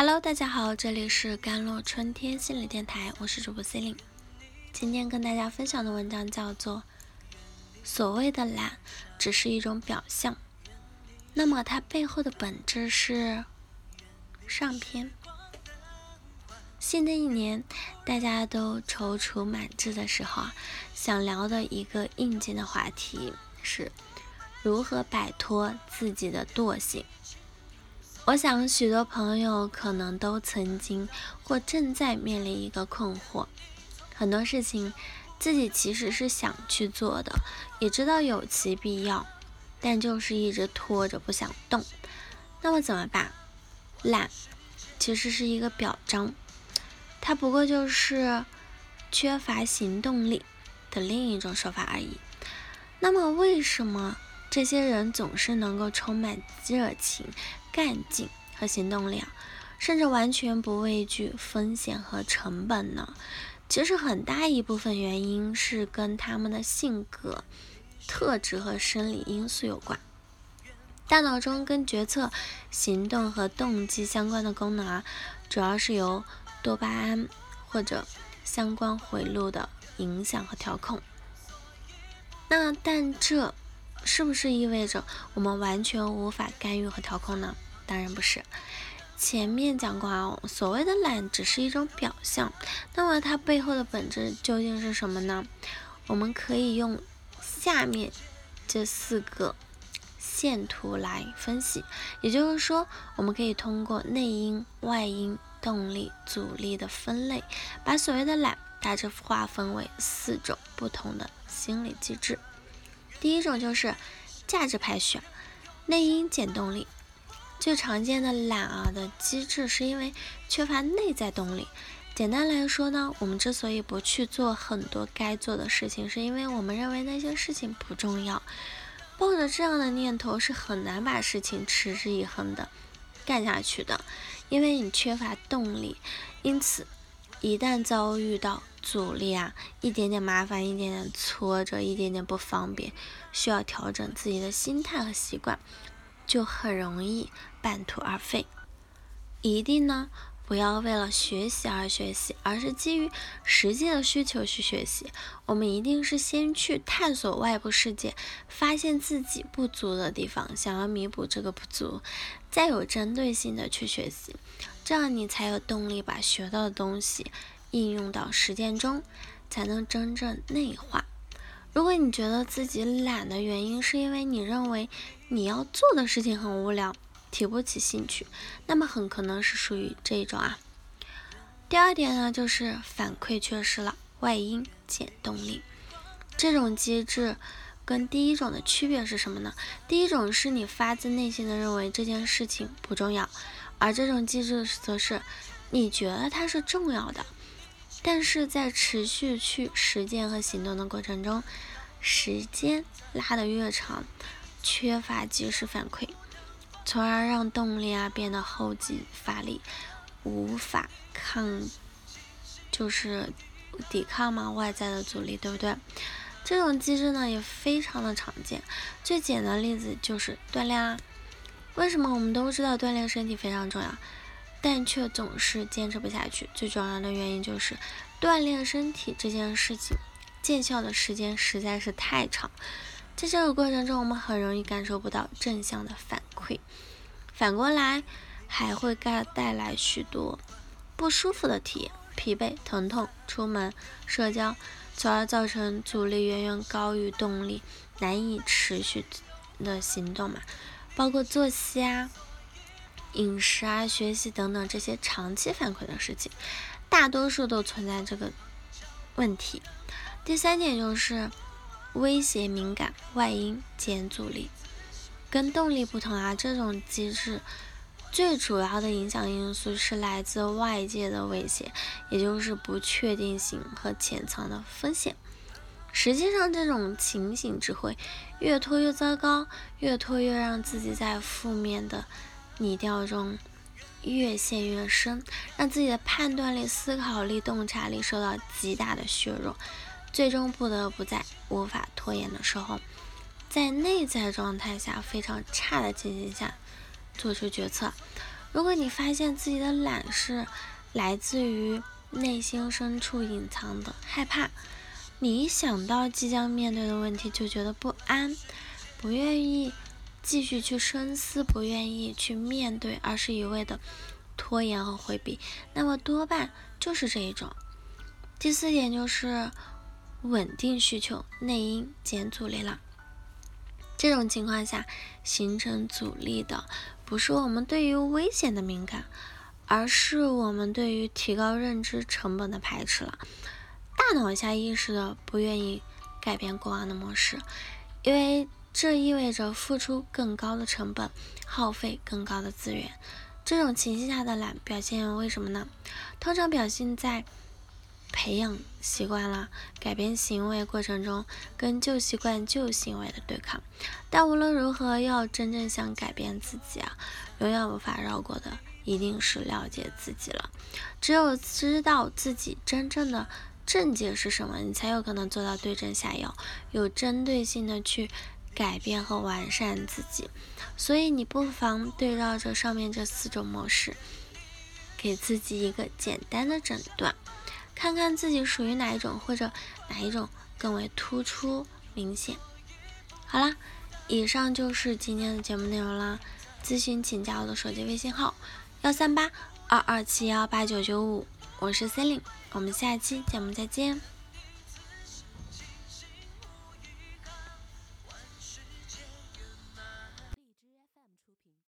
Hello，大家好，这里是甘露春天心理电台，我是主播 Celine。今天跟大家分享的文章叫做《所谓的懒只是一种表象》，那么它背后的本质是上篇。新的一年，大家都踌躇满志的时候啊，想聊的一个应景的话题是如何摆脱自己的惰性。我想，许多朋友可能都曾经或正在面临一个困惑：很多事情自己其实是想去做的，也知道有其必要，但就是一直拖着不想动。那么怎么办？懒其实是一个表彰，它不过就是缺乏行动力的另一种说法而已。那么为什么这些人总是能够充满热情？干劲和行动力，甚至完全不畏惧风险和成本呢？其实很大一部分原因是跟他们的性格特质和生理因素有关。大脑中跟决策、行动和动机相关的功能啊，主要是由多巴胺或者相关回路的影响和调控。那但这是不是意味着我们完全无法干预和调控呢？当然不是，前面讲过啊，所谓的懒只是一种表象，那么它背后的本质究竟是什么呢？我们可以用下面这四个线图来分析，也就是说，我们可以通过内因、外因、动力、阻力的分类，把所谓的懒大致划分为四种不同的心理机制。第一种就是价值排序，内因减动力。最常见的懒啊的机制，是因为缺乏内在动力。简单来说呢，我们之所以不去做很多该做的事情，是因为我们认为那些事情不重要。抱着这样的念头，是很难把事情持之以恒的干下去的，因为你缺乏动力。因此，一旦遭遇到阻力啊，一点点麻烦，一点点挫折，一点点不方便，需要调整自己的心态和习惯。就很容易半途而废。一定呢，不要为了学习而学习，而是基于实际的需求去学习。我们一定是先去探索外部世界，发现自己不足的地方，想要弥补这个不足，再有针对性的去学习，这样你才有动力把学到的东西应用到实践中，才能真正内化。如果你觉得自己懒的原因是因为你认为你要做的事情很无聊，提不起兴趣，那么很可能是属于这一种啊。第二点呢，就是反馈缺失了，外因减动力。这种机制跟第一种的区别是什么呢？第一种是你发自内心的认为这件事情不重要，而这种机制则是你觉得它是重要的。但是在持续去实践和行动的过程中，时间拉得越长，缺乏及时反馈，从而让动力啊变得后继乏力，无法抗，就是抵抗嘛外在的阻力，对不对？这种机制呢也非常的常见，最简单的例子就是锻炼啊。为什么我们都知道锻炼身体非常重要？但却总是坚持不下去，最重要的原因就是锻炼身体这件事情见效的时间实在是太长，在这个过程中，我们很容易感受不到正向的反馈，反过来还会带带来许多不舒服的体验，疲惫、疼痛、出门、社交，从而造成阻力远远高于动力，难以持续的行动嘛，包括作息啊。饮食啊、学习等等这些长期反馈的事情，大多数都存在这个问题。第三点就是威胁敏感，外因减阻力。跟动力不同啊，这种机制最主要的影响因素是来自外界的威胁，也就是不确定性和潜藏的风险。实际上，这种情形只会越拖越糟糕，越拖越让自己在负面的。泥调中越陷越深，让自己的判断力、思考力、洞察力受到极大的削弱，最终不得不在无法拖延的时候，在内在状态下非常差的情形下做出决策。如果你发现自己的懒是来自于内心深处隐藏的害怕，你一想到即将面对的问题就觉得不安，不愿意继续去深思，不愿意去面对，而是一味的拖延和回避，那么多半就是这一种。第四点就是稳定需求，内因减阻力了。这种情况下形成阻力的，不是我们对于危险的敏感，而是我们对于提高认知成本的排斥了。大脑下意识的不愿意改变过往的模式，因为这意味着付出更高的成本，耗费更高的资源。这种情绪下的懒表现为什么呢？通常表现在。培养习惯了，改变行为过程中跟旧习惯、旧行为的对抗。但无论如何，要真正想改变自己啊，永远无法绕过的一定是了解自己了。只有知道自己真正的症结是什么，你才有可能做到对症下药，有针对性的去改变和完善自己。所以你不妨对照着上面这四种模式，给自己一个简单的诊断。看看自己属于哪一种，或者哪一种更为突出明显。好啦，以上就是今天的节目内容啦。咨询请加我的手机微信号：幺三八二二七幺八九九五，我是 c e l i n e 我们下期节目再见。